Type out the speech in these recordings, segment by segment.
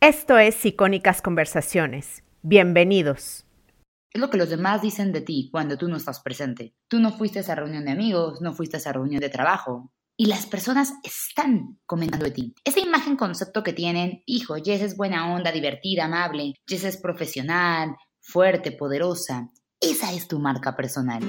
Esto es Icónicas Conversaciones. Bienvenidos. Es lo que los demás dicen de ti cuando tú no estás presente. Tú no fuiste a esa reunión de amigos, no fuiste a esa reunión de trabajo. Y las personas están comentando de ti. Esa imagen concepto que tienen, hijo, Jess es buena onda, divertida, amable, Jess es profesional, fuerte, poderosa. Esa es tu marca personal.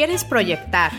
¿Quieres proyectar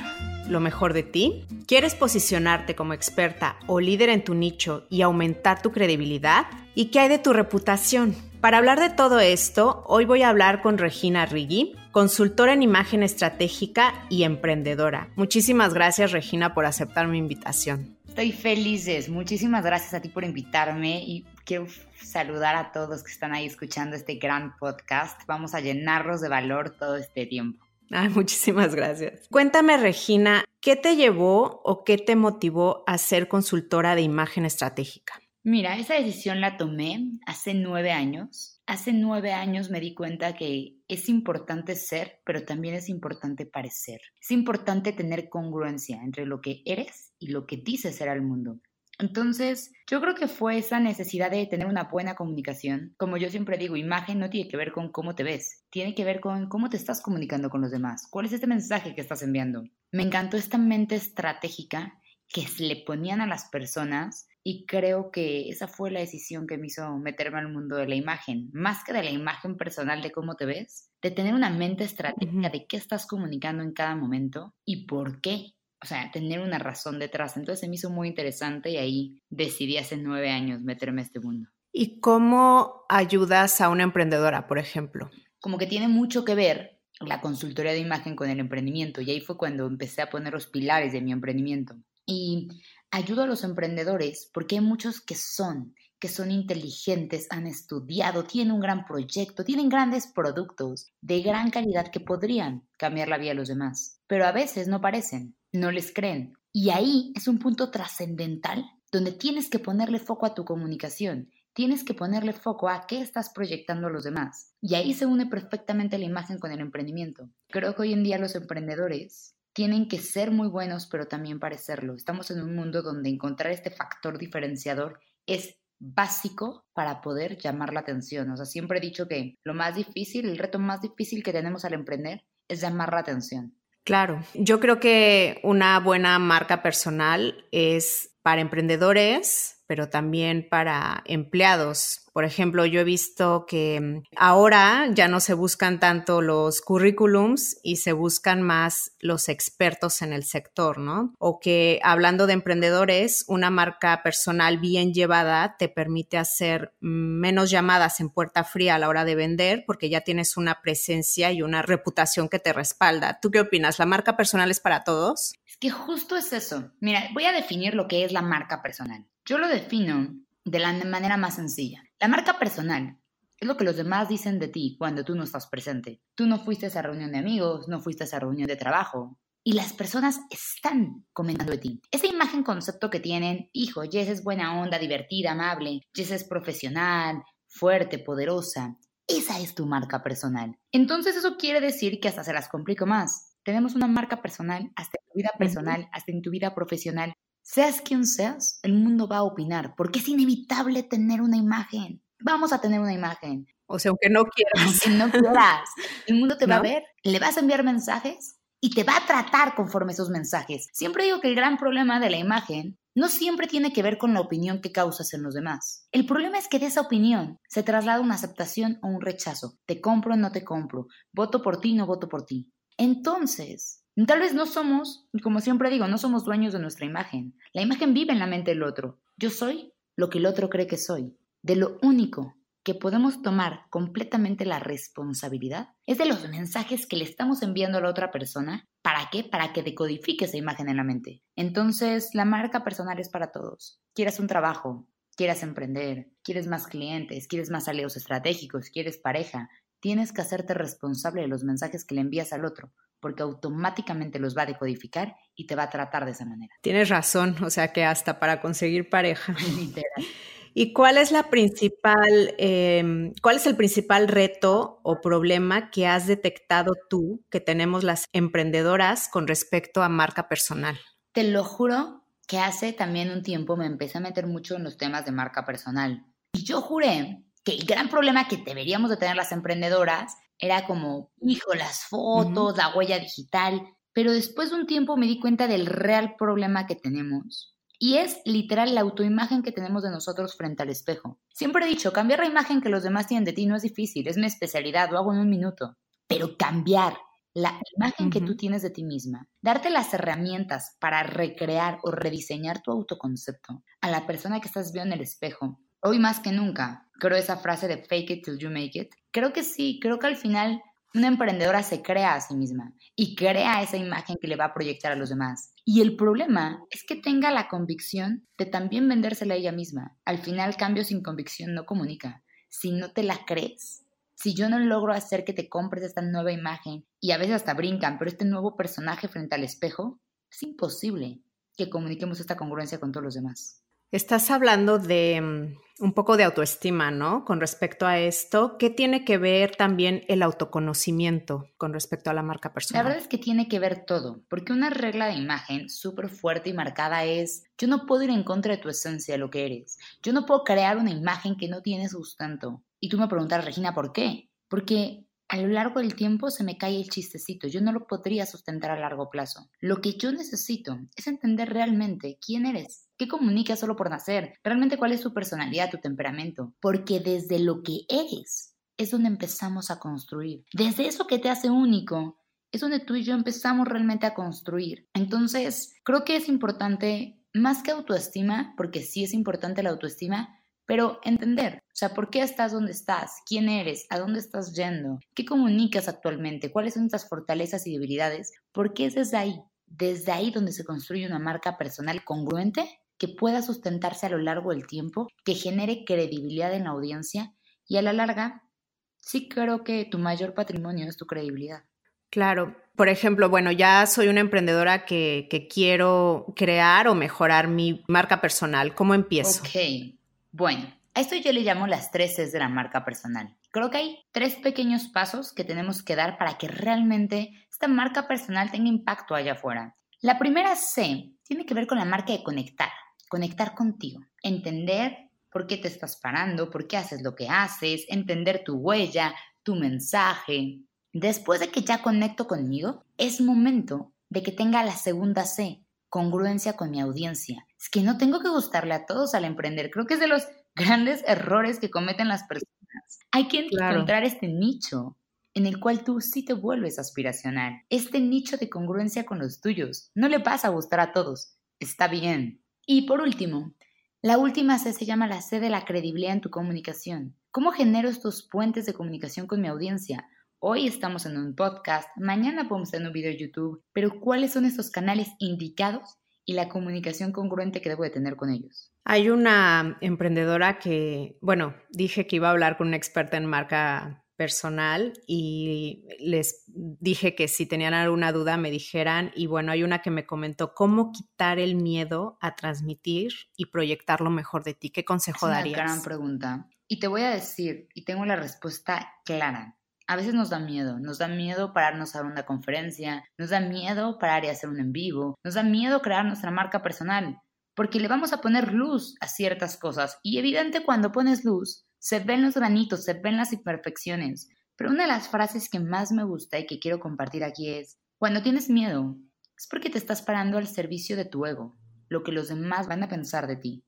lo mejor de ti? ¿Quieres posicionarte como experta o líder en tu nicho y aumentar tu credibilidad? ¿Y qué hay de tu reputación? Para hablar de todo esto, hoy voy a hablar con Regina Riggi, consultora en imagen estratégica y emprendedora. Muchísimas gracias Regina por aceptar mi invitación. Estoy feliz, muchísimas gracias a ti por invitarme y quiero saludar a todos que están ahí escuchando este gran podcast. Vamos a llenarlos de valor todo este tiempo. Ay, muchísimas gracias. Cuéntame, Regina, ¿qué te llevó o qué te motivó a ser consultora de imagen estratégica? Mira, esa decisión la tomé hace nueve años. Hace nueve años me di cuenta que es importante ser, pero también es importante parecer. Es importante tener congruencia entre lo que eres y lo que dices ser al mundo. Entonces, yo creo que fue esa necesidad de tener una buena comunicación. Como yo siempre digo, imagen no tiene que ver con cómo te ves, tiene que ver con cómo te estás comunicando con los demás. ¿Cuál es este mensaje que estás enviando? Me encantó esta mente estratégica que le ponían a las personas y creo que esa fue la decisión que me hizo meterme al mundo de la imagen, más que de la imagen personal de cómo te ves, de tener una mente estratégica de qué estás comunicando en cada momento y por qué o sea, tener una razón detrás. Entonces se me hizo muy interesante y ahí decidí hace nueve años meterme a este mundo. ¿Y cómo ayudas a una emprendedora, por ejemplo? Como que tiene mucho que ver la consultoría de imagen con el emprendimiento y ahí fue cuando empecé a poner los pilares de mi emprendimiento. Y ayudo a los emprendedores porque hay muchos que son, que son inteligentes, han estudiado, tienen un gran proyecto, tienen grandes productos de gran calidad que podrían cambiar la vida de los demás, pero a veces no parecen no les creen. Y ahí es un punto trascendental donde tienes que ponerle foco a tu comunicación, tienes que ponerle foco a qué estás proyectando a los demás. Y ahí se une perfectamente la imagen con el emprendimiento. Creo que hoy en día los emprendedores tienen que ser muy buenos, pero también parecerlo. Estamos en un mundo donde encontrar este factor diferenciador es básico para poder llamar la atención. O sea, siempre he dicho que lo más difícil, el reto más difícil que tenemos al emprender es llamar la atención. Claro, yo creo que una buena marca personal es para emprendedores, pero también para empleados. Por ejemplo, yo he visto que mm, ahora ya no se buscan tanto los currículums y se buscan más los expertos en el sector, ¿no? O que hablando de emprendedores, una marca personal bien llevada te permite hacer menos llamadas en puerta fría a la hora de vender porque ya tienes una presencia y una reputación que te respalda. ¿Tú qué opinas? ¿La marca personal es para todos? Es que justo es eso. Mira, voy a definir lo que es la marca personal. Yo lo defino de la manera más sencilla. La marca personal es lo que los demás dicen de ti cuando tú no estás presente. Tú no fuiste a esa reunión de amigos, no fuiste a esa reunión de trabajo. Y las personas están comentando de ti. Esa imagen concepto que tienen, hijo, Jess es buena onda, divertida, amable, Jess es profesional, fuerte, poderosa. Esa es tu marca personal. Entonces eso quiere decir que hasta se las complico más. Tenemos una marca personal hasta en tu vida personal, hasta en tu vida profesional. Seas quien seas, el mundo va a opinar, porque es inevitable tener una imagen. Vamos a tener una imagen. O sea, aunque no quieras. Aunque no quieras. El mundo te va a ver, le vas a enviar mensajes y te va a tratar conforme esos mensajes. Siempre digo que el gran problema de la imagen no siempre tiene que ver con la opinión que causas en los demás. El problema es que de esa opinión se traslada una aceptación o un rechazo. Te compro o no te compro. Voto por ti, no voto por ti. Entonces, Tal vez no somos, como siempre digo, no somos dueños de nuestra imagen. La imagen vive en la mente del otro. Yo soy lo que el otro cree que soy. De lo único que podemos tomar completamente la responsabilidad es de los mensajes que le estamos enviando a la otra persona. ¿Para qué? Para que decodifique esa imagen en la mente. Entonces, la marca personal es para todos. Quieras un trabajo, quieras emprender, quieres más clientes, quieres más aliados estratégicos, quieres pareja, tienes que hacerte responsable de los mensajes que le envías al otro, porque automáticamente los va a decodificar y te va a tratar de esa manera. Tienes razón, o sea que hasta para conseguir pareja. ¿Y cuál es la principal, em, cuál es el principal reto o problema que has detectado tú que tenemos las emprendedoras con respecto a marca personal? Te lo juro que hace también un tiempo me empecé a meter mucho en los temas de marca personal. Y yo juré que el gran problema que deberíamos de tener las emprendedoras era como, hijo, las fotos, la huella digital. Pero después de un tiempo me di cuenta del real problema que tenemos y es literal la autoimagen que tenemos de nosotros frente al espejo. Siempre he dicho, cambiar la imagen que los demás tienen de ti no es difícil, es mi especialidad, lo hago en un minuto. Pero cambiar la imagen que tú tienes de ti misma, darte las herramientas para recrear o rediseñar tu autoconcepto a la persona que estás viendo en el espejo. Hoy más que nunca, creo esa frase de fake it till you make it. Creo que sí, creo que al final una emprendedora se crea a sí misma y crea esa imagen que le va a proyectar a los demás. Y el problema es que tenga la convicción de también vendérsela a ella misma. Al final, cambio sin convicción no comunica. Si no te la crees, si yo no logro hacer que te compres esta nueva imagen y a veces hasta brincan, pero este nuevo personaje frente al espejo, es imposible que comuniquemos esta congruencia con todos los demás. Estás hablando de mm, un poco de autoestima, ¿no? Con respecto a esto, ¿qué tiene que ver también el autoconocimiento con respecto a la marca personal? La verdad es que tiene que ver todo, porque una regla de imagen súper fuerte y marcada es, yo no puedo ir en contra de tu esencia, lo que eres. Yo no puedo crear una imagen que no tiene sustento. Y tú me preguntas, Regina, ¿por qué? Porque a lo largo del tiempo se me cae el chistecito, yo no lo podría sustentar a largo plazo. Lo que yo necesito es entender realmente quién eres, qué comunicas solo por nacer, realmente cuál es tu personalidad, tu temperamento, porque desde lo que eres es donde empezamos a construir. Desde eso que te hace único es donde tú y yo empezamos realmente a construir. Entonces, creo que es importante, más que autoestima, porque sí es importante la autoestima, pero entender, o sea, ¿por qué estás donde estás? ¿Quién eres? ¿A dónde estás yendo? ¿Qué comunicas actualmente? ¿Cuáles son estas fortalezas y debilidades? Porque es desde ahí, desde ahí donde se construye una marca personal congruente que pueda sustentarse a lo largo del tiempo, que genere credibilidad en la audiencia y a la larga, sí creo que tu mayor patrimonio es tu credibilidad. Claro. Por ejemplo, bueno, ya soy una emprendedora que, que quiero crear o mejorar mi marca personal. ¿Cómo empiezo? Ok, bueno, a esto yo le llamo las tres Cs de la marca personal. Creo que hay tres pequeños pasos que tenemos que dar para que realmente esta marca personal tenga impacto allá afuera. La primera C tiene que ver con la marca de conectar, conectar contigo, entender por qué te estás parando, por qué haces lo que haces, entender tu huella, tu mensaje. Después de que ya conecto conmigo, es momento de que tenga la segunda C, congruencia con mi audiencia. Es que no tengo que gustarle a todos al emprender. Creo que es de los grandes errores que cometen las personas. Hay que encontrar este nicho en el cual tú sí te vuelves aspiracional. Este nicho de congruencia con los tuyos. No le vas a gustar a todos. Está bien. Y por último, la última C se llama la C de la credibilidad en tu comunicación. ¿Cómo genero estos puentes de comunicación con mi audiencia? Hoy estamos en un podcast, mañana podemos hacer un video de YouTube, pero ¿cuáles son estos canales indicados y la comunicación congruente que debo de tener con ellos? Hay una emprendedora que, bueno, dije que iba a hablar con una experta en marca personal y les dije que si tenían alguna duda me dijeran y bueno, hay una que me comentó cómo quitar el miedo a transmitir y proyectar lo mejor de ti. ¿Qué consejo es darías? Una gran pregunta. Y te voy a decir, y tengo la respuesta clara. A veces nos da miedo, nos da miedo pararnos a una conferencia, nos da miedo parar y hacer un en vivo, nos da miedo crear nuestra marca personal, porque le vamos a poner luz a ciertas cosas y evidente cuando pones luz, se ven los granitos, se ven las imperfecciones. Pero una de las frases que más me gusta y que quiero compartir aquí es, cuando tienes miedo, es porque te estás parando al servicio de tu ego, lo que los demás van a pensar de ti.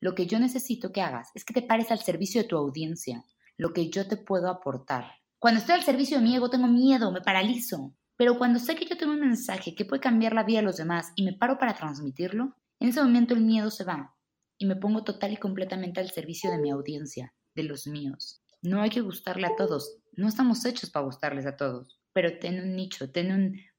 Lo que yo necesito que hagas es que te pares al servicio de tu audiencia, lo que yo te puedo aportar. Cuando estoy al servicio de mi ego tengo miedo, me paralizo. Pero cuando sé que yo tengo un mensaje que puede cambiar la vida de los demás y me paro para transmitirlo, en ese momento el miedo se va y me pongo total y completamente al servicio de mi audiencia. de los míos. No hay que gustarle a todos. No estamos hechos para gustarles a todos. Pero ten un nicho, ten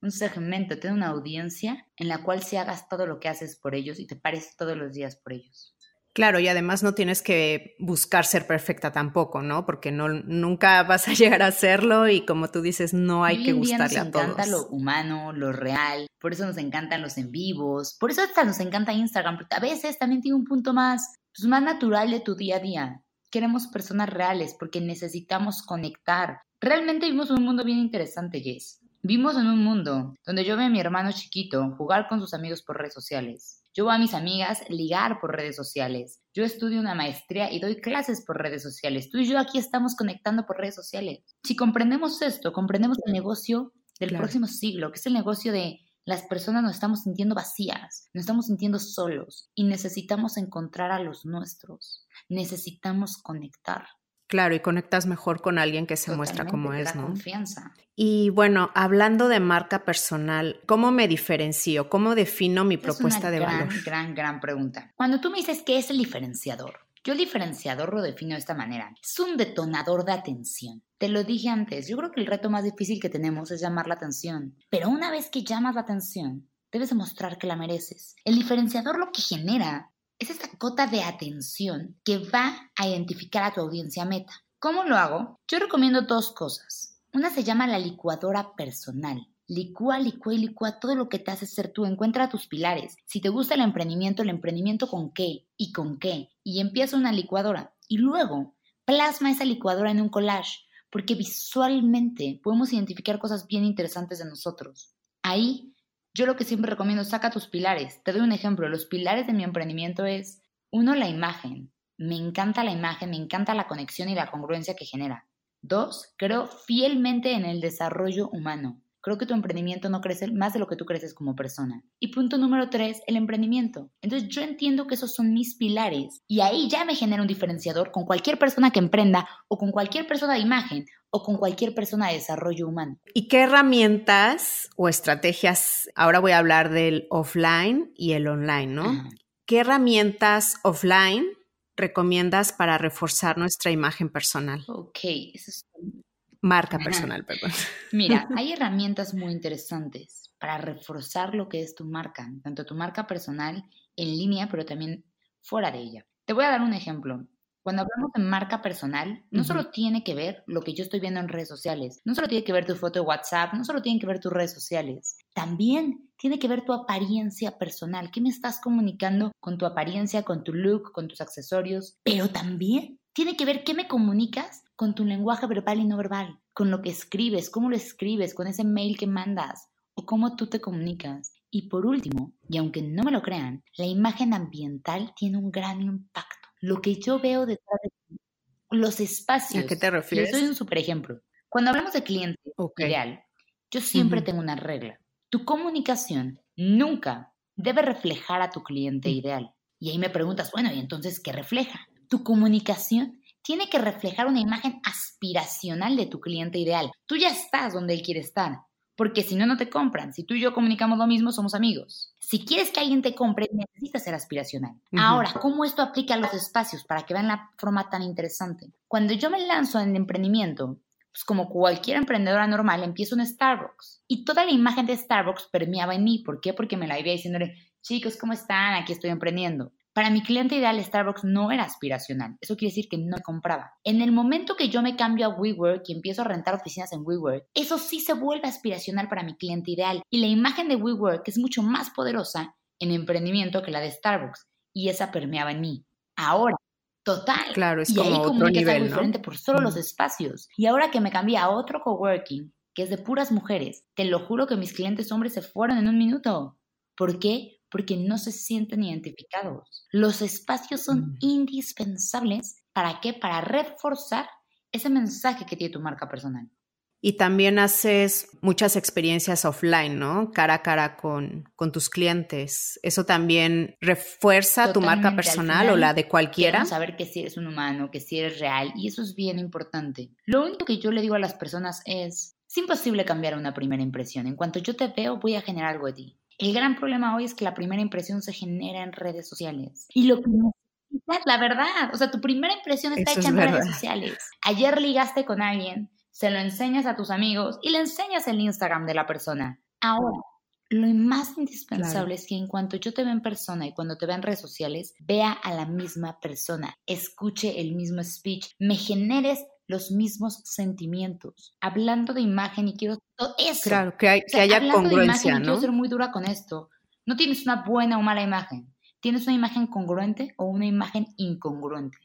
un, segmento, ten una audiencia en la cual se hagas todo lo que haces por ellos y te pares todos los días por ellos. Claro, y además no tienes que buscar ser perfecta tampoco, ¿no? Porque no, nunca vas a llegar a serlo y como tú dices, no hay que gustarle a todos. Nos encanta lo humano, lo real, por eso nos encantan los en vivos, por eso hasta nos encanta Instagram, porque a veces también tiene un punto más, pues, más natural de tu día a día. Queremos personas reales porque necesitamos conectar. Realmente vivimos un mundo bien interesante, Jess. Vivimos en un mundo donde yo veo a mi hermano chiquito jugar con sus amigos por redes sociales yo voy a mis amigas ligar por redes sociales. Yo estudio una maestría y doy clases por redes sociales. Tú y yo aquí estamos conectando por redes sociales. Si comprendemos esto, comprendemos el negocio del próximo siglo, que es el negocio de las personas nos estamos sintiendo vacías, nos estamos sintiendo solos y necesitamos encontrar a los nuestros. Necesitamos conectar. Claro, y conectas mejor con alguien que se muestra como es, ¿no? confianza. Y bueno, hablando de marca personal, ¿cómo me diferencio? ¿Cómo defino mi propuesta de gran, valor? Gran, gran pregunta. Cuando tú me dices qué es el diferenciador, yo el diferenciador lo defino de esta manera. Es un detonador de atención. Te lo dije antes, yo creo que el reto más difícil que tenemos es llamar la atención. Pero una vez que llamas la atención, debes demostrar que la mereces. El diferenciador lo que genera es esta cota de atención que va a identificar a tu audiencia meta. ¿Cómo lo hago? Yo recomiendo dos cosas. Una se llama la licuadora personal. Licúa, licúa y licúa todo lo que te hace ser tú. Encuentra tus pilares. Si te gusta el emprendimiento, el emprendimiento con qué y con qué. Y empieza una licuadora. Y luego plasma esa licuadora en un collage. Porque visualmente podemos identificar cosas bien interesantes de nosotros. Ahí yo lo que siempre recomiendo, saca tus pilares. Te doy un ejemplo. Los pilares de mi emprendimiento es, uno, la imagen. Me encanta la imagen, me encanta la conexión y la congruencia que genera. Dos, creo fielmente en el desarrollo humano. Creo que tu emprendimiento no crece más de lo que tú creces como persona. Y punto número tres, el emprendimiento. Entonces yo entiendo que esos son mis pilares y ahí ya me genera un diferenciador con cualquier persona que emprenda o con cualquier persona de imagen o con cualquier persona de desarrollo humano. ¿Y qué herramientas o estrategias, ahora voy a hablar del offline y el online, ¿no? ¿Qué herramientas offline recomiendas para reforzar nuestra imagen personal? Ok, eso es Marca personal, perdón. Mira, hay herramientas muy interesantes para reforzar lo que es tu marca, tanto tu marca personal en línea, pero también fuera de ella. Te voy a dar un ejemplo. Cuando hablamos de marca personal, no solo tiene que ver lo que yo estoy viendo en redes sociales, no solo tiene que ver tu foto de WhatsApp, no solo tiene que ver tus redes sociales, también tiene que ver tu apariencia personal, qué me estás comunicando con tu apariencia, con tu look, con tus accesorios, pero también tiene que ver qué me comunicas con tu lenguaje verbal y no verbal, con lo que escribes, cómo lo escribes, con ese mail que mandas o cómo tú te comunicas. Y por último, y aunque no me lo crean, la imagen ambiental tiene un gran impacto. Lo que yo veo detrás de los espacios. ¿A qué te refieres? Les doy un super ejemplo. Cuando hablamos de cliente ideal, yo siempre tengo una regla. Tu comunicación nunca debe reflejar a tu cliente ideal. Y ahí me preguntas, bueno, ¿y entonces qué refleja? Tu comunicación tiene que reflejar una imagen aspiracional de tu cliente ideal. Tú ya estás donde él quiere estar, porque si no, no te compran. Si tú y yo comunicamos lo mismo, somos amigos. Si quieres que alguien te compre, necesitas ser aspiracional. Ahora, ¿cómo esto aplica a los espacios para que vean la forma tan interesante? Cuando yo me lanzo en el emprendimiento, pues como cualquier emprendedora normal, empiezo en Starbucks. Y toda la imagen de Starbucks permeaba en mí. ¿Por qué? Porque me la iba diciéndole, chicos, ¿cómo están? Aquí estoy emprendiendo. Para mi cliente ideal, Starbucks no era aspiracional. Eso quiere decir que no compraba. En el momento que yo me cambio a WeWork y empiezo a rentar oficinas en WeWork, eso sí se vuelve aspiracional para mi cliente ideal. Y la imagen de WeWork es mucho más poderosa en emprendimiento que la de Starbucks. Y esa permeaba en mí. Ahora, total. Claro, es y como ahí otro nivel, algo ¿no? diferente por solo los espacios. Y ahora que me cambié a otro coworking, que es de puras mujeres, te lo juro que mis clientes hombres se fueron en un minuto. ¿Por qué? Porque no se sienten identificados. Los espacios son Mm. indispensables. ¿Para qué? Para reforzar ese mensaje que tiene tu marca personal. Y también haces muchas experiencias offline, ¿no? Cara a cara con, con tus clientes. ¿Eso también refuerza tu marca personal o la de cualquiera? Saber que si eres un humano, que si eres real, y eso es bien importante. Lo único que yo le digo a las personas es, es imposible cambiar una primera impresión. En cuanto yo te veo, voy a generar algo de ti. El gran problema hoy es que la primera impresión se genera en redes sociales. Y lo que la verdad. O sea, tu primera impresión está hecha en redes sociales. Ayer ligaste con alguien, se lo enseñas a tus amigos y le enseñas el Instagram de la persona. Ahora, lo más indispensable es que en cuanto yo te vea en persona y cuando te vea en redes sociales, vea a la misma persona, escuche el mismo speech, me generes los mismos sentimientos. Hablando de imagen y quiero todo eso. Claro, que, haya congruencia, ¿no? Quiero ser muy dura con esto. No tienes una buena o mala imagen. Tienes una imagen congruente o una imagen incongruente.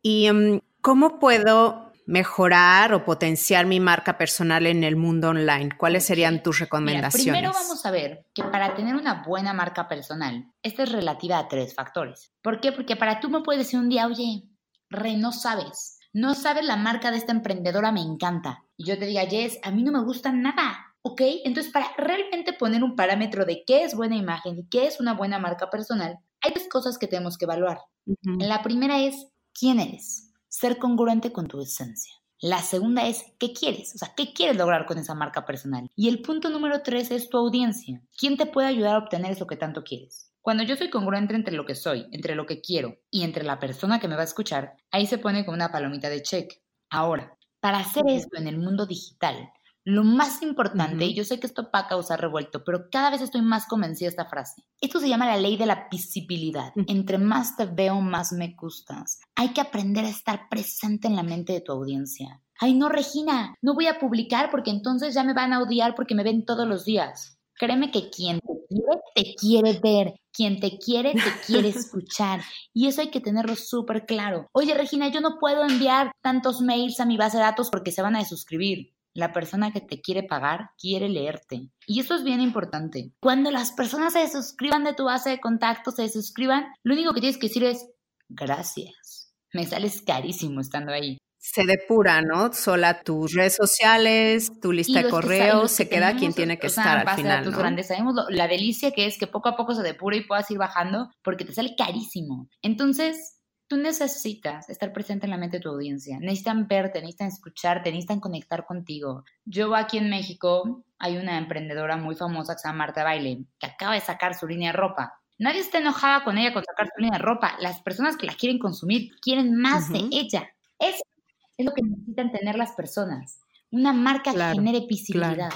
¿Y em, cómo puedo mejorar o potenciar mi marca personal en el mundo online? ¿Cuáles serían tus recomendaciones? primero vamos a ver que para tener una buena marca personal, esta es relativa a tres factores. ¿Por qué? Porque para tú me puedes decir un día, oye, Re, no sabes, no sabes la marca de esta emprendedora, me encanta. Y yo te diga, Jess, a mí no me gusta nada. ¿Ok? Entonces, para realmente poner un parámetro de qué es buena imagen y qué es una buena marca personal, hay tres cosas que tenemos que evaluar. La primera es, ¿quién eres? ser congruente con tu esencia. La segunda es, ¿qué quieres? O sea, ¿qué quieres lograr con esa marca personal? Y el punto número tres es tu audiencia. ¿Quién te puede ayudar a obtener eso que tanto quieres? Cuando yo soy congruente entre lo que soy, entre lo que quiero y entre la persona que me va a escuchar, ahí se pone como una palomita de check. Ahora, para hacer esto en el mundo digital, lo más importante, y yo sé que esto va a causar revuelto, pero cada vez estoy más convencida de esta frase. Esto se llama la ley de la visibilidad. Entre más te veo, más me gustas. Hay que aprender a estar presente en la mente de tu audiencia. Ay, no, Regina, no voy a publicar porque entonces ya me van a odiar porque me ven todos los días. Créeme que quien te quiere, te quiere ver. Quien te quiere, te quiere escuchar. Y eso hay que tenerlo súper claro. Oye, Regina, yo no puedo enviar tantos mails a mi base de datos porque se van a desuscribir. La persona que te quiere pagar quiere leerte. Y eso es bien importante. Cuando las personas se suscriban de tu base de contactos, se suscriban, lo único que tienes que decir es gracias. Me sales carísimo estando ahí. Se depura, ¿no? Sola tus redes sociales, tu lista de correos, se queda quien tiene que estar al final. ¿no? grandes. Sabemos la delicia que es que poco a poco se depura y puedas ir bajando porque te sale carísimo. Entonces, Tú necesitas estar presente en la mente de tu audiencia. Necesitan verte, necesitan escucharte, necesitan conectar contigo. Yo aquí en México hay una emprendedora muy famosa que se llama Marta Baile, que acaba de sacar su línea de ropa. Nadie está enojada con ella con sacar su línea de ropa. Las personas que la quieren consumir quieren más de ella. Eso es lo que necesitan tener las personas. Una marca que genere visibilidad.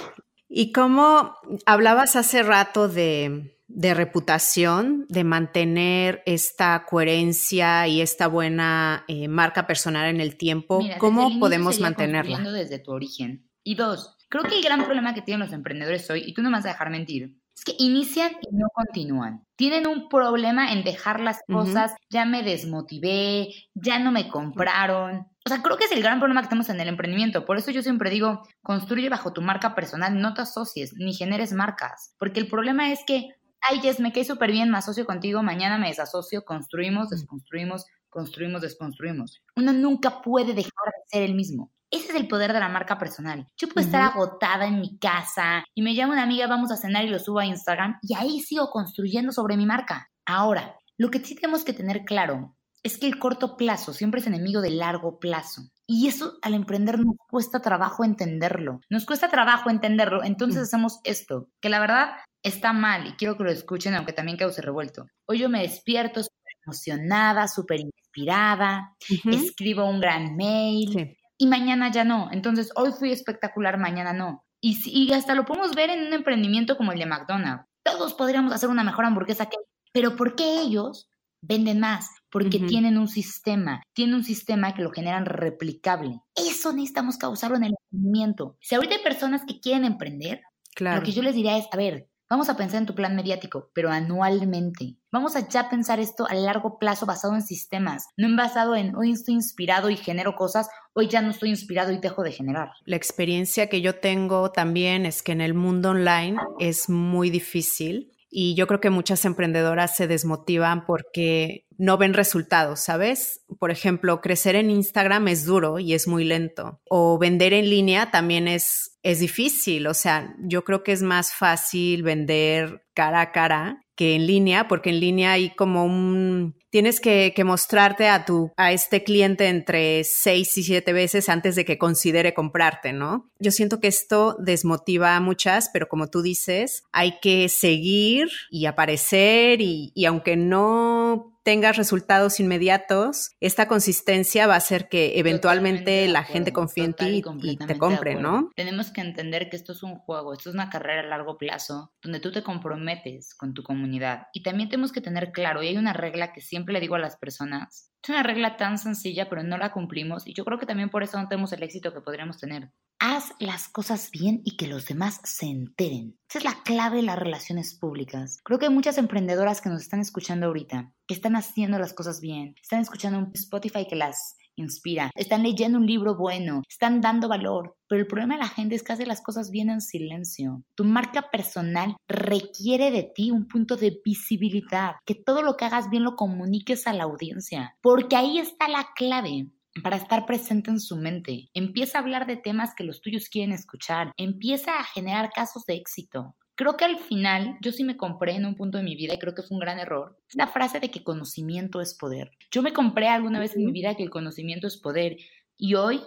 Y como hablabas hace rato de de reputación, de mantener esta coherencia y esta buena eh, marca personal en el tiempo, ¿cómo podemos mantenerla? Desde tu origen. Y dos, creo que el gran problema que tienen los emprendedores hoy, y tú no me vas a dejar mentir, es que inician y no continúan. Tienen un problema en dejar las cosas, ya me desmotivé, ya no me compraron. O sea, creo que es el gran problema que tenemos en el emprendimiento. Por eso yo siempre digo, construye bajo tu marca personal, no te asocies ni generes marcas. Porque el problema es que ay, Jess, me quedé súper bien, me asocio contigo, mañana me desasocio, construimos, desconstruimos, construimos, desconstruimos. Uno nunca puede dejar de ser el mismo. Ese es el poder de la marca personal. Yo puedo estar agotada en mi casa y me llama una amiga, vamos a cenar y lo subo a Instagram y ahí sigo construyendo sobre mi marca. Ahora, lo que sí tenemos que tener claro es que el corto plazo siempre es enemigo del largo plazo. Y eso al emprender nos cuesta trabajo entenderlo. Nos cuesta trabajo entenderlo. Entonces hacemos esto, que la verdad está mal y quiero que lo escuchen, aunque también cause revuelto. Hoy yo me despierto súper emocionada, súper inspirada, escribo un gran mail y mañana ya no. Entonces, hoy fui espectacular, mañana no. Y, y hasta lo podemos ver en un emprendimiento como el de McDonald's. Todos podríamos hacer una mejor hamburguesa que... Pero ¿por qué ellos venden más? Porque tienen un sistema, tienen un sistema que lo generan replicable. Eso necesitamos causarlo en el emprendimiento. Si ahorita hay personas que quieren emprender, claro. lo que yo les diría es, a ver, Vamos a pensar en tu plan mediático, pero anualmente. Vamos a ya pensar esto a largo plazo basado en sistemas, no en basado en hoy estoy inspirado y genero cosas, hoy ya no estoy inspirado y dejo de generar. La experiencia que yo tengo también es que en el mundo online es muy difícil y yo creo que muchas emprendedoras se desmotivan porque no ven resultados, ¿sabes? Por ejemplo, crecer en Instagram es duro y es muy lento. O vender en línea también es, es difícil. O sea, yo creo que es más fácil vender cara a cara que en línea, porque en línea hay como un, tienes que, que, mostrarte a tu, a este cliente entre seis y siete veces antes de que considere comprarte, ¿no? Yo siento que esto desmotiva a muchas, pero como tú dices, hay que seguir y aparecer y, y aunque no tengas resultados inmediatos, esta consistencia va a hacer que eventualmente la gente confíe en ti y, te compre, ¿no? Tenemos que entender que esto es un juego, esto es una carrera a largo plazo donde tú te comprometes con tu comunidad. Y también tenemos que tener claro, y hay una regla que siempre le digo a las personas, es una regla tan sencilla, pero no la cumplimos y yo creo que también por eso no tenemos el éxito que podríamos tener. Haz las cosas bien y que los demás se enteren. Esa es la clave de las relaciones públicas. Creo que hay muchas emprendedoras que nos están escuchando ahorita, que están haciendo las cosas bien, están escuchando un Spotify que las inspira, están leyendo un libro bueno, están dando valor, pero el problema de la gente es que hace las cosas bien en silencio. Tu marca personal requiere de ti un punto de visibilidad, que todo lo que hagas bien lo comuniques a la audiencia, porque ahí está la clave para estar presente en su mente. Empieza a hablar de temas que los tuyos quieren escuchar. Empieza a generar casos de éxito. Creo que al final yo sí me compré en un punto de mi vida y creo que fue un gran error. La frase de que conocimiento es poder. Yo me compré alguna vez en mi vida que el conocimiento es poder y hoy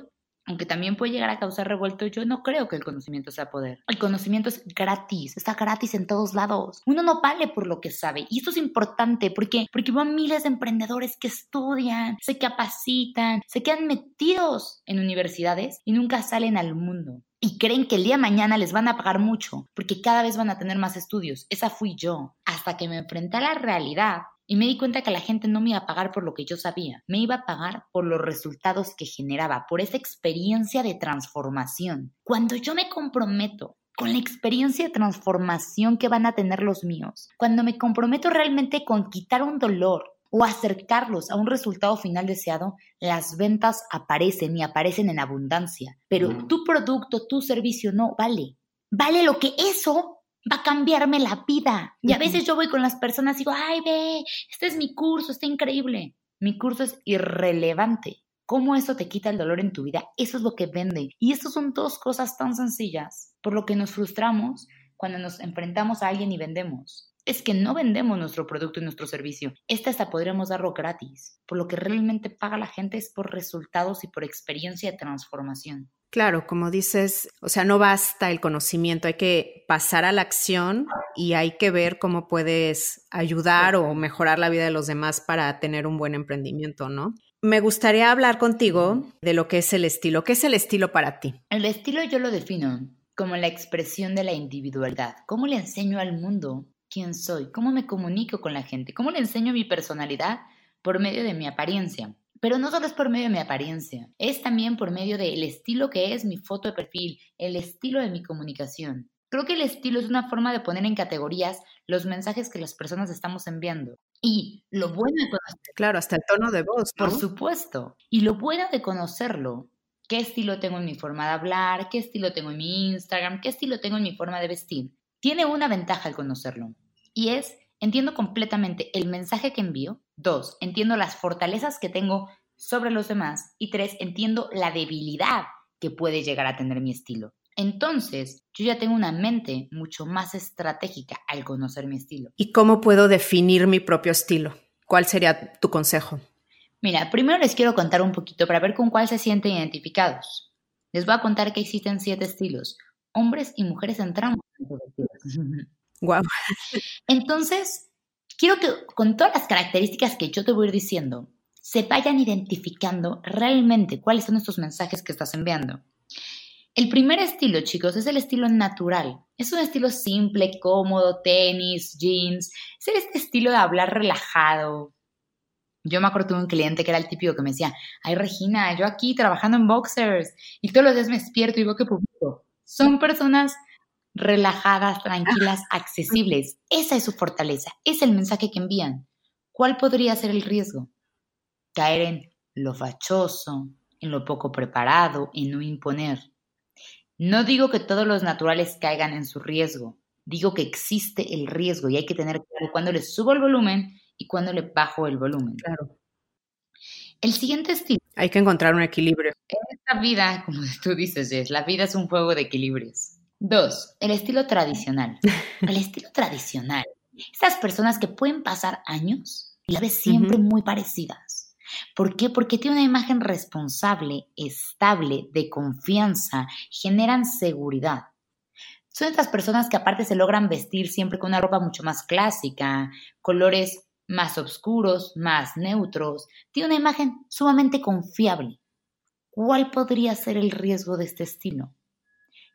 aunque también puede llegar a causar revuelto, yo no creo que el conocimiento sea poder. El conocimiento es gratis, está gratis en todos lados. Uno no vale por lo que sabe. Y esto es importante porque, porque van miles de emprendedores que estudian, se capacitan, se quedan metidos en universidades y nunca salen al mundo y creen que el día de mañana les van a pagar mucho porque cada vez van a tener más estudios. Esa fui yo. Hasta que me enfrenté a la realidad y me di cuenta que la gente no me iba a pagar por lo que yo sabía, me iba a pagar por los resultados que generaba, por esa experiencia de transformación. Cuando yo me comprometo con la experiencia de transformación que van a tener los míos, cuando me comprometo realmente con quitar un dolor o acercarlos a un resultado final deseado, las ventas aparecen y aparecen en abundancia. Pero tu producto, tu servicio no vale. Vale lo que eso va a cambiarme la vida. Y a veces yo voy con las personas y digo, ay, ve, este es mi curso, está increíble. Mi curso es irrelevante. ¿Cómo eso te quita el dolor en tu vida? Eso es lo que vende. Y estas son dos cosas tan sencillas, por lo que nos frustramos cuando nos enfrentamos a alguien y vendemos. Es que no vendemos nuestro producto y nuestro servicio. Este hasta podríamos darlo gratis. Por lo que realmente paga la gente es por resultados y por experiencia de transformación. Claro, como dices, o sea, no basta el conocimiento, hay que pasar a la acción y hay que ver cómo puedes ayudar o mejorar la vida de los demás para tener un buen emprendimiento, ¿no? Me gustaría hablar contigo de lo que es el estilo. ¿Qué es el estilo para ti? El estilo yo lo defino como la expresión de la individualidad. ¿Cómo le enseño al mundo quién soy? ¿Cómo me comunico con la gente? ¿Cómo le enseño mi personalidad por medio de mi apariencia? Pero no solo es por medio de mi apariencia, es también por medio del estilo que es mi foto de perfil, el estilo de mi comunicación. Creo que el estilo es una forma de poner en categorías los mensajes que las personas estamos enviando. Y lo bueno de conocerlo. Claro, hasta el tono de voz. Por supuesto. Y lo bueno de conocerlo, qué estilo tengo en mi forma de hablar, qué estilo tengo en mi Instagram, qué estilo tengo en mi forma de vestir, tiene una ventaja al conocerlo. Y es entiendo completamente el mensaje que envío. Dos, entiendo las fortalezas que tengo sobre los demás. Y tres, entiendo la debilidad que puede llegar a tener mi estilo. Entonces, yo ya tengo una mente mucho más estratégica al conocer mi estilo. ¿Y cómo puedo definir mi propio estilo? ¿Cuál sería tu consejo? Mira, primero les quiero contar un poquito para ver con cuál se sienten identificados. Les voy a contar que existen siete estilos. Hombres y mujeres entramos en. Wow. Entonces, quiero que con todas las características que yo te voy a ir diciendo, se vayan identificando realmente cuáles son estos mensajes que estás enviando. El primer estilo, chicos, es el estilo natural. Es un estilo simple, cómodo, tenis, jeans. Es este estilo de hablar relajado. Yo me acuerdo de un cliente que era el típico que me decía, ay Regina, yo aquí trabajando en boxers y todos los días me despierto y veo que publico. Son personas relajadas, tranquilas, accesibles. Esa es su fortaleza, es el mensaje que envían. ¿Cuál podría ser el riesgo? Caer en lo fachoso, en lo poco preparado, en no imponer. No digo que todos los naturales caigan en su riesgo, digo que existe el riesgo y hay que tener claro cuándo le subo el volumen y cuándo le bajo el volumen. Claro. El siguiente estilo. Hay que encontrar un equilibrio. En esta vida, como tú dices, Jess, la vida es un juego de equilibrios. Dos, el estilo tradicional. El estilo tradicional. Esas personas que pueden pasar años y la ves siempre muy parecidas. ¿Por qué? Porque tiene una imagen responsable, estable, de confianza, generan seguridad. Son estas personas que aparte se logran vestir siempre con una ropa mucho más clásica, colores más oscuros, más neutros, tiene una imagen sumamente confiable. ¿Cuál podría ser el riesgo de este estilo?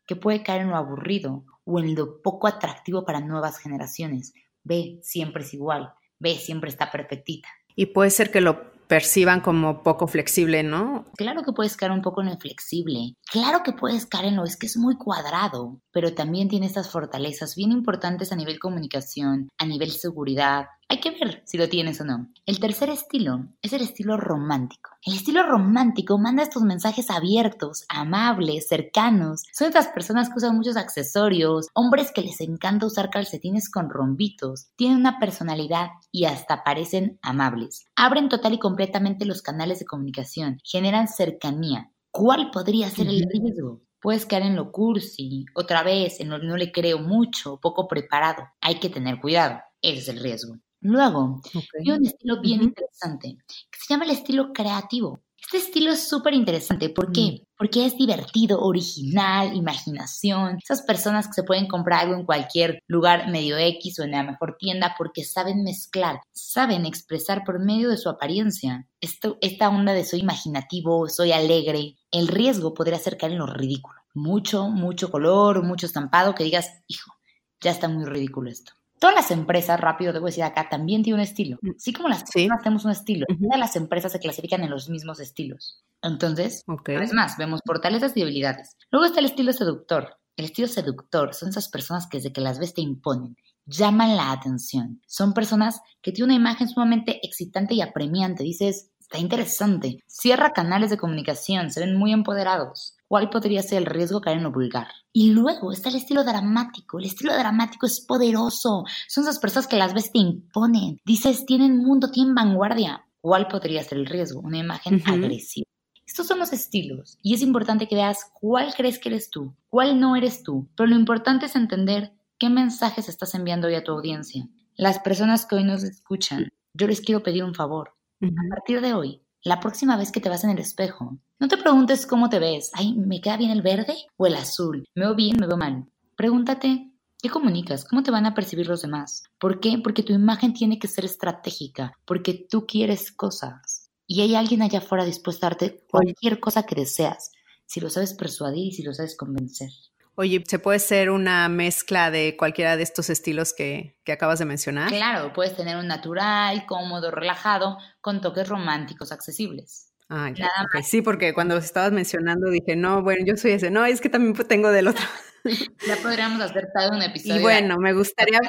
Que puede caer en lo aburrido o en lo poco atractivo para nuevas generaciones. Ve, siempre es igual. Ve, siempre está perfectita. Y puede ser que lo perciban como poco flexible, ¿no? Claro que puedes caer un poco en lo flexible, claro que puedes caer en lo es que es muy cuadrado, pero también tiene estas fortalezas bien importantes a nivel comunicación, a nivel seguridad, hay que ver si lo tienes o no. El tercer estilo es el estilo romántico. El estilo romántico manda estos mensajes abiertos, amables, cercanos. Son estas personas que usan muchos accesorios, hombres que les encanta usar calcetines con rombitos, tienen una personalidad y hasta parecen amables. Abren total y completamente los canales de comunicación, generan cercanía. ¿Cuál podría ser el riesgo? Puedes caer en lo cursi, otra vez, en lo no le creo mucho, poco preparado. Hay que tener cuidado. Ese es el riesgo. Luego, hay un estilo bien interesante que se llama el estilo creativo. Este estilo es súper interesante. ¿Por qué? Mm. Porque es divertido, original, imaginación. Esas personas que se pueden comprar algo en cualquier lugar medio X o en la mejor tienda porque saben mezclar, saben expresar por medio de su apariencia. Esto, esta onda de soy imaginativo, soy alegre. El riesgo podría ser caer en lo ridículo. Mucho, mucho color, mucho estampado que digas, hijo, ya está muy ridículo esto. Todas las empresas, rápido debo decir acá, también tienen un estilo. Mm, Así como las personas tenemos un estilo, todas las empresas se clasifican en los mismos estilos. Entonces, es más, vemos fortalezas y debilidades. Luego está el estilo seductor. El estilo seductor son esas personas que desde que las ves te imponen, llaman la atención. Son personas que tienen una imagen sumamente excitante y apremiante. Dices, está interesante. Cierra canales de comunicación, se ven muy empoderados. ¿Cuál podría ser el riesgo caer en lo vulgar? Y luego está el estilo dramático. El estilo dramático es poderoso. Son esas personas que las ves te imponen. Dices, tienen mundo, tienen vanguardia. ¿Cuál podría ser el riesgo? Una imagen agresiva. Estos son los estilos y es importante que veas cuál crees que eres tú, cuál no eres tú. Pero lo importante es entender qué mensajes estás enviando hoy a tu audiencia. Las personas que hoy nos escuchan, yo les quiero pedir un favor. A partir de hoy, la próxima vez que te vas en el espejo, no te preguntes cómo te ves. Ay, ¿me queda bien el verde o el azul? ¿Me veo bien, me veo mal? Pregúntate, ¿qué comunicas? ¿Cómo te van a percibir los demás? ¿Por qué? Porque tu imagen tiene que ser estratégica, porque tú quieres cosas. Y hay alguien allá afuera dispuesto a darte cualquier cosa que deseas, si lo sabes persuadir y si lo sabes convencer. Oye, ¿se puede ser una mezcla de cualquiera de estos estilos que, acabas de mencionar? Claro, puedes tener un natural, cómodo, relajado, con toques románticos accesibles. Ah, ya. Sí, porque cuando estabas mencionando dije, no, bueno, yo soy ese. No, es que también tengo del otro. Ya podríamos hacer todo un episodio. Y bueno, me gustaría...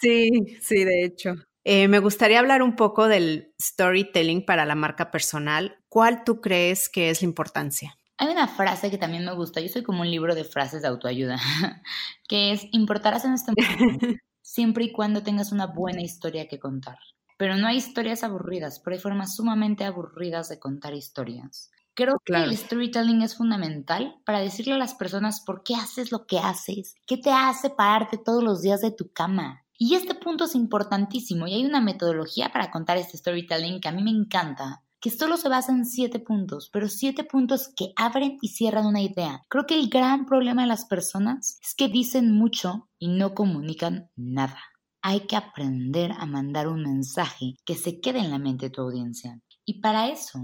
Sí, sí, de hecho. Eh, me gustaría hablar un poco del storytelling para la marca personal. ¿Cuál tú crees que es la importancia? Hay una frase que también me gusta, yo soy como un libro de frases de autoayuda, que es, importarás en este momento siempre y cuando tengas una buena historia que contar. Pero no hay historias aburridas, pero hay formas sumamente aburridas de contar historias. Creo que el storytelling es fundamental para decirle a las personas por qué haces lo que haces, qué te hace pararte todos los días de tu cama. Y este punto es importantísimo y hay una metodología para contar este storytelling que a mí me encanta, que solo se basa en siete puntos, pero siete puntos que abren y cierran una idea. Creo que el gran problema de las personas es que dicen mucho y no comunican nada. Hay que aprender a mandar un mensaje que se quede en la mente de tu audiencia. Y para eso,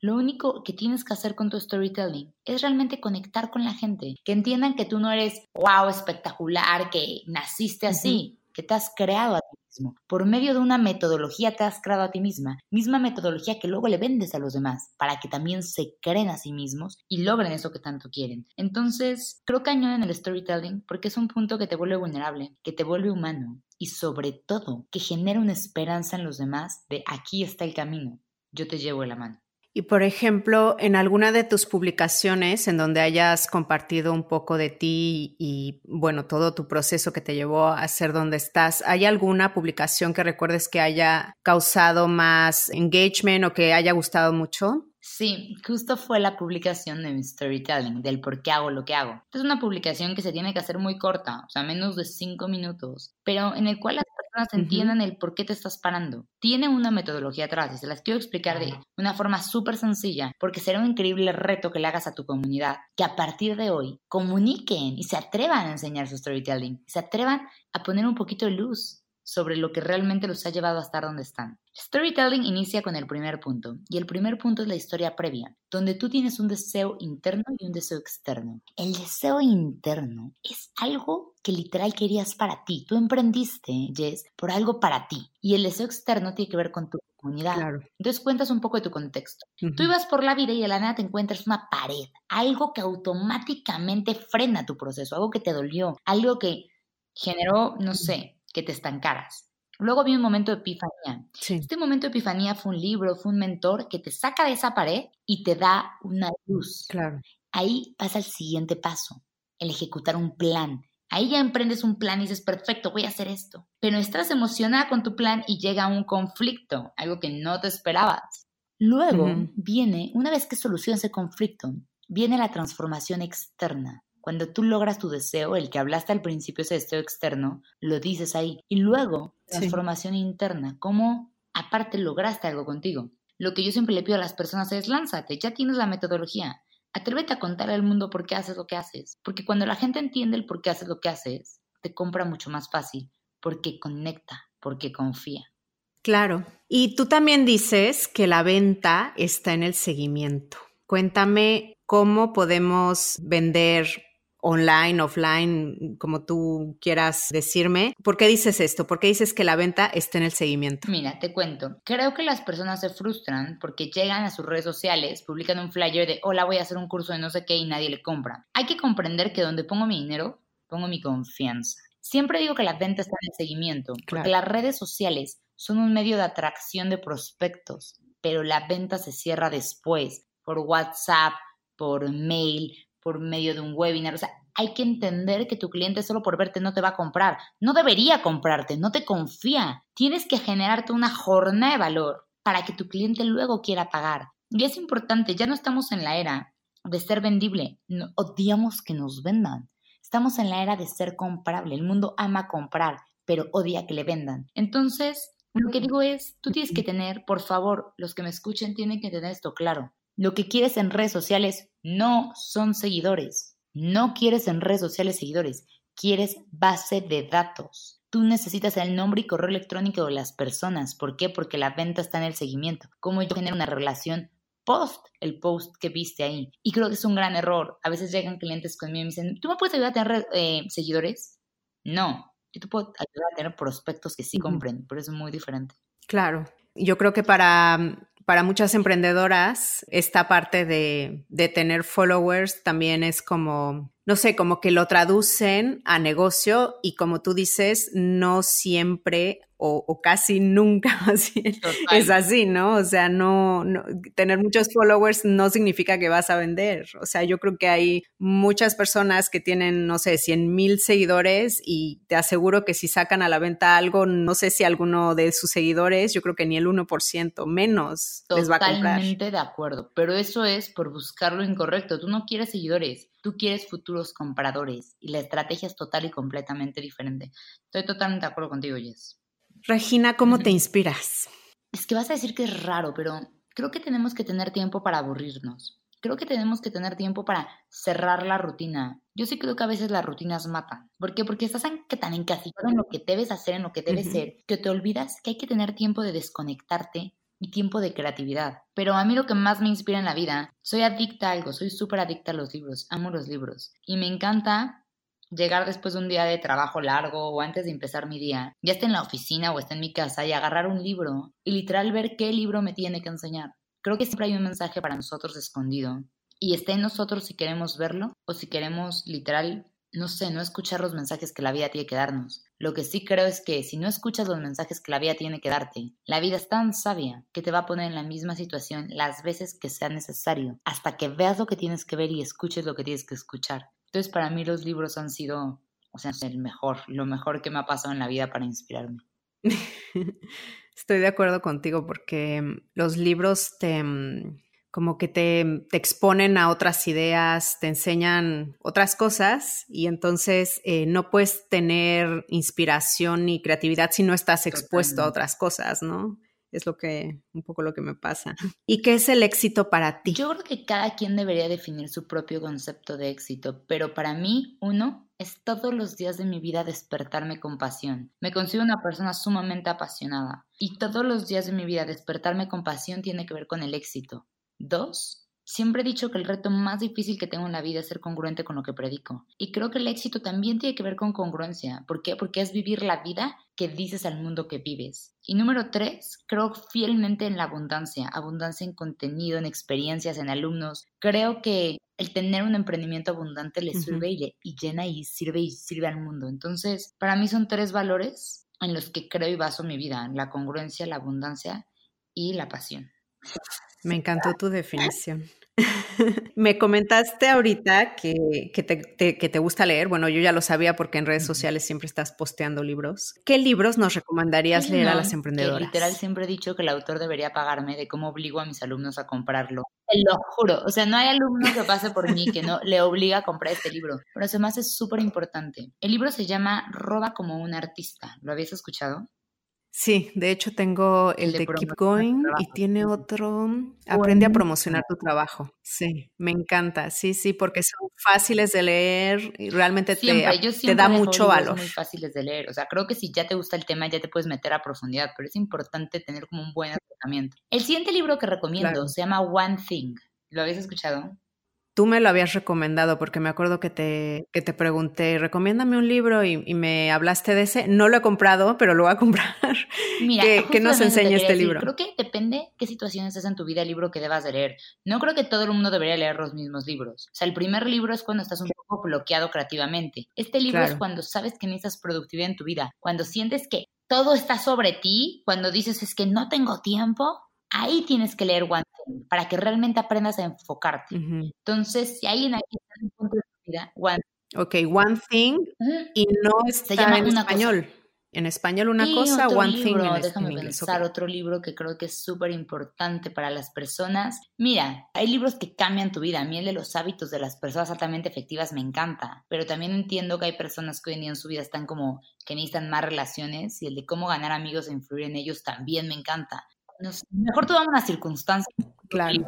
lo único que tienes que hacer con tu storytelling es realmente conectar con la gente, que entiendan que tú no eres wow, espectacular, que naciste así, que te has creado a ti Por medio de una metodología te has creado a ti misma, misma metodología que luego le vendes a los demás para que también se creen a sí mismos y logren eso que tanto quieren. Entonces, creo que en el storytelling porque es un punto que te vuelve vulnerable, que te vuelve humano y sobre todo que genera una esperanza en los demás de aquí está el camino, yo te llevo la mano. Y por ejemplo, en alguna de tus publicaciones en donde hayas compartido un poco de ti y, bueno, todo tu proceso que te llevó a ser donde estás, ¿hay alguna publicación que recuerdes que haya causado más engagement o que haya gustado mucho? Sí, justo fue la publicación de mi storytelling, del por qué hago lo que hago. Es una publicación que se tiene que hacer muy corta, o sea, menos de cinco minutos, pero en el cual las personas entiendan el por qué te estás parando. Tiene una metodología atrás y se las quiero explicar de una forma súper sencilla, porque será un increíble reto que le hagas a tu comunidad, que a partir de hoy comuniquen y se atrevan a enseñar su storytelling, se atrevan a poner un poquito de luz sobre lo que realmente los ha llevado a estar donde están. Storytelling inicia con el primer punto, y el primer punto es la historia previa, donde tú tienes un deseo interno y un deseo externo. El deseo interno es algo que literal querías para ti. Tú emprendiste, Jess, por algo para ti. Y el deseo externo tiene que ver con tu comunidad. Entonces cuentas un poco de tu contexto. Tú ibas por la vida y de la nada te encuentras una pared, algo que automáticamente frena tu proceso, algo que te dolió, algo que generó, no sé, que te estancaras. Luego vi un momento de epifanía. Este momento de epifanía fue un libro, fue un mentor que te saca de esa pared y te da una luz. Claro. Ahí pasa el siguiente paso, el ejecutar un plan. Ahí ya emprendes un plan y dices, perfecto, voy a hacer esto. Pero estás emocionada con tu plan y llega un conflicto, algo que no te esperabas. Luego viene, una vez que solucionas ese conflicto, viene la transformación externa. Cuando tú logras tu deseo, el que hablaste al principio, ese deseo externo, lo dices ahí. Y luego, transformación interna, cómo aparte lograste algo contigo. Lo que yo siempre le pido a las personas es lánzate, ya tienes la metodología. Atrévete a contar al mundo por qué haces lo que haces. Porque cuando la gente entiende el por qué haces lo que haces, te compra mucho más fácil. Porque conecta, porque confía. Claro. Y tú también dices que la venta está en el seguimiento. Cuéntame cómo podemos vender online, offline, como tú quieras decirme. ¿Por qué dices esto? ¿Por qué dices que la venta está en el seguimiento? Mira, te cuento. Creo que las personas se frustran porque llegan a sus redes sociales, publican un flyer de hola, voy a hacer un curso de no sé qué y nadie le compra. Hay que comprender que donde pongo mi dinero, pongo mi confianza. Siempre digo que la venta está en el seguimiento, porque las redes sociales son un medio de atracción de prospectos, pero la venta se cierra después, por WhatsApp, por mail, por medio de un webinar. O sea, hay que entender que tu cliente solo por verte no te va a comprar. No debería comprarte, no te confía. Tienes que generarte una jornada de valor para que tu cliente luego quiera pagar. Y es importante, ya no estamos en la era de ser vendible. odiamos que nos vendan. Estamos en la era de ser comprable. El mundo ama comprar, pero odia que le vendan. Entonces, lo que digo es, tú tienes que tener, por favor, los que me escuchen tienen que tener esto claro. Lo que quieres en redes sociales no son seguidores. No quieres en redes sociales seguidores. Quieres base de datos. Tú necesitas el nombre y correo electrónico de las personas. ¿Por qué? Porque la venta está en el seguimiento. ¿Cómo yo genero una relación post el post que viste ahí? Y creo que es un gran error. A veces llegan clientes conmigo y me dicen, ¿tú me puedes ayudar a tener eh, seguidores? No. Yo te puedo ayudar a tener prospectos que sí compren, pero es muy diferente. Claro. Yo creo que para para muchas emprendedoras, esta parte de, de, tener followers también es como, no sé, como que lo traducen a negocio y como tú dices, no siempre o, casi nunca así, es así, ¿no? O sea, no, tener muchos followers no significa que vas a vender. O sea, yo creo que hay muchas personas que tienen, no sé, 100 mil seguidores y te aseguro que si sacan a la venta algo, no sé si alguno de sus seguidores, yo creo que ni el 1% menos les va a comprar. Totalmente de acuerdo, pero eso es por buscar lo incorrecto. Tú no quieres seguidores, tú quieres futuros compradores y la estrategia es total y completamente diferente. Estoy totalmente de acuerdo contigo, Jess. Regina, ¿cómo te inspiras? Es que vas a decir que es raro, pero creo que tenemos que tener tiempo para aburrirnos. Creo que tenemos que tener tiempo para cerrar la rutina. Yo sí creo que a veces las rutinas matan. ¿Por qué? Porque estás tan encasillado en lo que debes hacer, en lo que debes ser, que te olvidas que hay que tener tiempo de desconectarte tiempo de creatividad. Pero a mí lo que más me inspira en la vida, soy adicta a algo, soy súper adicta a los libros, amo los libros. Y me encanta llegar después de un día de trabajo largo o antes de empezar mi día, ya esté en la oficina o esté en mi casa y agarrar un libro y literal ver qué libro me tiene que enseñar. Creo que siempre hay un mensaje para nosotros escondido y está en nosotros si queremos verlo o si queremos literal, no sé, no escuchar los mensajes que la vida tiene que darnos. Lo que sí creo es que si no escuchas los mensajes que la vida tiene que darte, la vida es tan sabia que te va a poner en la misma situación las veces que sea necesario, hasta que veas lo que tienes que ver y escuches lo que tienes que escuchar. Entonces, para mí los libros han sido, o sea, el mejor, lo mejor que me ha pasado en la vida para inspirarme. Estoy de acuerdo contigo porque mm, los libros te, mm, como que te, te, exponen a otras ideas, te enseñan otras cosas y entonces eh, no puedes tener inspiración ni creatividad si no estás expuesto a otras cosas, ¿no? es lo que, un poco lo que me pasa. ¿Y qué es el éxito para ti? Yo creo que cada quien debería definir su propio concepto de éxito, pero para mí, uno, es todos los días de mi vida despertarme con pasión. Me considero una persona sumamente apasionada y todos los días de mi vida despertarme con pasión tiene que ver con el éxito. Dos, Siempre he dicho que el reto más difícil que tengo en la vida es ser congruente con lo que predico. Y creo que el éxito también tiene que ver con congruencia. ¿Por qué? Porque es vivir la vida que dices al mundo que vives. Y número tres, creo fielmente en la abundancia. Abundancia en contenido, en experiencias, en alumnos. Creo que el tener un emprendimiento abundante le sirve y, y llena y sirve y sirve al mundo. Entonces, para mí son tres valores en los que creo y baso mi vida. La congruencia, la abundancia y la pasión. Me encantó tu definición. Me comentaste ahorita que, te, gusta leer. Bueno, yo ya lo sabía porque en redes sociales siempre estás posteando libros. ¿Qué libros nos recomendarías leer a las emprendedoras? literal siempre he dicho que el autor debería pagarme de cómo obligo a mis alumnos a comprarlo. Te lo juro. O sea, no hay alumno que pase por mí que no le obliga a comprar este libro. Pero además es súper importante. El libro se llama Roba como un artista. ¿Lo habías escuchado? Sí, de hecho tengo el, de, Keep Going y tiene otro, Aprende a promocionar tu trabajo. Sí, me encanta. Sí, sí, porque son fáciles de leer y realmente te, te, da mucho valor. Muy fáciles de leer. O sea, creo que si ya te gusta el tema ya te puedes meter a profundidad, pero es importante tener como un buen acercamiento. El siguiente libro que recomiendo se llama One Thing. ¿Lo habéis escuchado? Tú me lo habías recomendado porque me acuerdo que te, que te pregunté, recomiéndame un libro y, me hablaste de ese. No lo he comprado, pero lo voy a comprar. Mira, ¿Qué, nos enseña este libro? Creo que depende qué situaciones es en tu vida el libro que debas de leer. No creo que todo el mundo debería leer los mismos libros. O sea, el primer libro es cuando estás un poco bloqueado creativamente. Este libro es cuando sabes que necesitas productividad en tu vida, cuando sientes que todo está sobre ti, cuando dices es que no tengo tiempo, ahí tienes que leer One para que realmente aprendas a enfocarte. Entonces, si alguien aquí está en un punto de vida, One Ok, One Thing y no está en español. En español una cosa, One Thing en, Déjame pensar otro libro que creo que es súper importante para las personas. Mira, hay libros que cambian tu vida. A mí el de los hábitos de las personas altamente efectivas me encanta, pero también entiendo que hay personas que hoy en día en su vida están como que necesitan más relaciones y el de cómo ganar amigos e influir en ellos también me encanta mejor tomamos una circunstancia. Claro.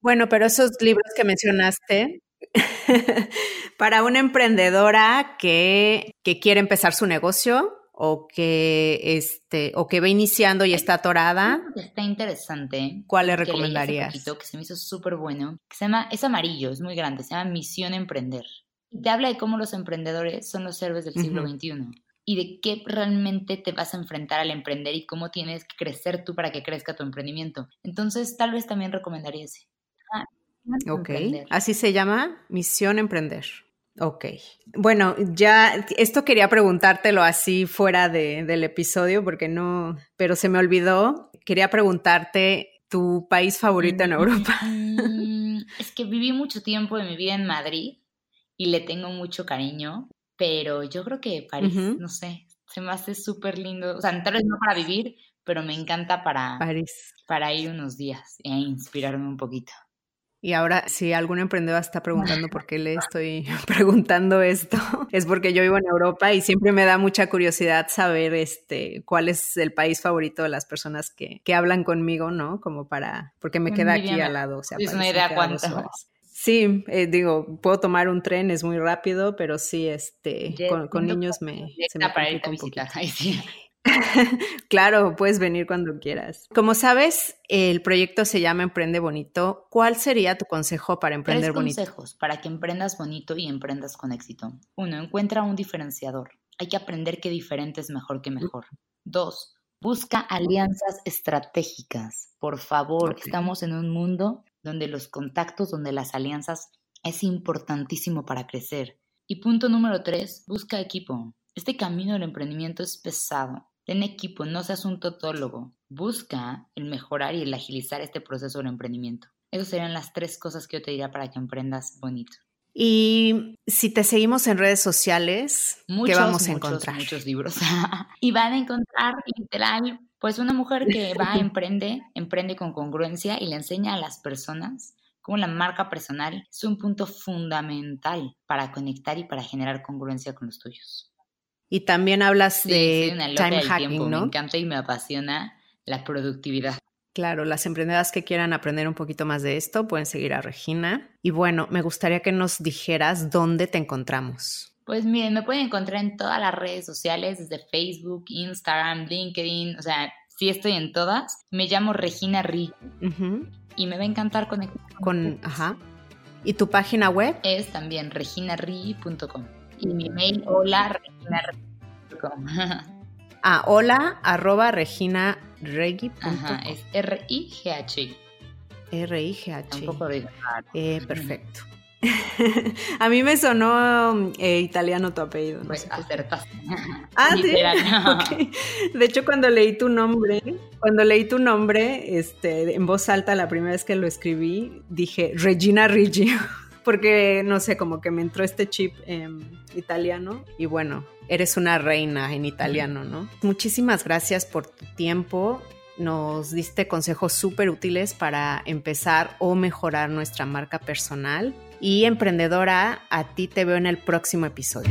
Bueno, pero esos libros que mencionaste, para una emprendedora que, que, quiere empezar su negocio o que, este, o que va iniciando y está atorada. Está interesante. ¿Cuál le recomendarías? Que, que se me hizo súper bueno, que se llama, es amarillo, es muy grande, se llama Misión Emprender. te habla de cómo los emprendedores son los héroes del siglo XXI y de qué realmente te vas a enfrentar al emprender y cómo tienes que crecer tú para que crezca tu emprendimiento. Entonces, tal vez también recomendaría ese. Ah, ok, así se llama Misión Emprender. Ok. Bueno, ya esto quería preguntártelo así fuera de, del episodio porque no, pero se me olvidó. Quería preguntarte tu país favorito en Europa. Mm, es que viví mucho tiempo de mi vida en Madrid y le tengo mucho cariño pero yo creo que París, no sé, se me hace súper lindo, o sea, tal vez no para vivir, pero me encanta para, París. para ir unos días e inspirarme un poquito. Y ahora, si algún emprendedor está preguntando por qué le estoy preguntando esto, es porque yo vivo en Europa y siempre me da mucha curiosidad saber este, cuál es el país favorito de las personas que, que hablan conmigo, ¿no? Como para, porque me queda aquí al lado. O sea, es una idea cuánto. Sí, eh, digo, puedo tomar un tren, es muy rápido, pero sí, este, con, niños me, se me para un poquito. claro, puedes venir cuando quieras. Como sabes, el proyecto se llama Emprende Bonito. ¿Cuál sería tu consejo para emprender bonito? consejos para que emprendas bonito y emprendas con éxito. Uno, encuentra un diferenciador. Hay que aprender que diferente es mejor que mejor. Dos, busca alianzas estratégicas. Por favor, estamos en un mundo donde los contactos, donde las alianzas es importantísimo para crecer. Y punto número tres, busca equipo. Este camino del emprendimiento es pesado. Ten equipo, no seas un totólogo. Busca el mejorar y el agilizar este proceso del emprendimiento. Esas serían las tres cosas que yo te diría para que emprendas bonito. Y si te seguimos en redes sociales, ¿qué vamos a encontrar? Muchos libros. y van a encontrar literal pues una mujer que va, emprende, emprende con congruencia y le enseña a las personas cómo la marca personal es un punto fundamental para conectar y para generar congruencia con los tuyos. Y también hablas de time hacking, ¿no? Me encanta y me apasiona la productividad. Claro, las emprendedoras que quieran aprender un poquito más de esto pueden seguir a Regina. Y bueno, me gustaría que nos dijeras dónde te encontramos. Pues miren, me pueden encontrar en todas las redes sociales, desde Facebook, Instagram, LinkedIn, o sea, sí estoy en todas. Me llamo Regina Ri y me va a encantar conectar con, ajá. ¿Y tu página web? Es también reginarri.com. Y mi mail, hola, reginarri.com. ah, hola, arroba reginarregui.com. Ajá, es R-I-G-H-I. R-I-G-H-I. Un poco de... Eh, perfecto. a mí me sonó eh, italiano tu apellido. pues acertaste. Ah, sí. De hecho, cuando leí tu nombre, cuando leí tu nombre, este, en voz alta la primera vez que lo escribí, dije Regina Rigi, porque no sé, como que me entró este chip italiano y bueno, eres una reina en italiano, ¿no? Muchísimas gracias por tu tiempo nos diste consejos súper útiles para empezar o mejorar nuestra marca personal. Y emprendedora, a ti te veo en el próximo episodio.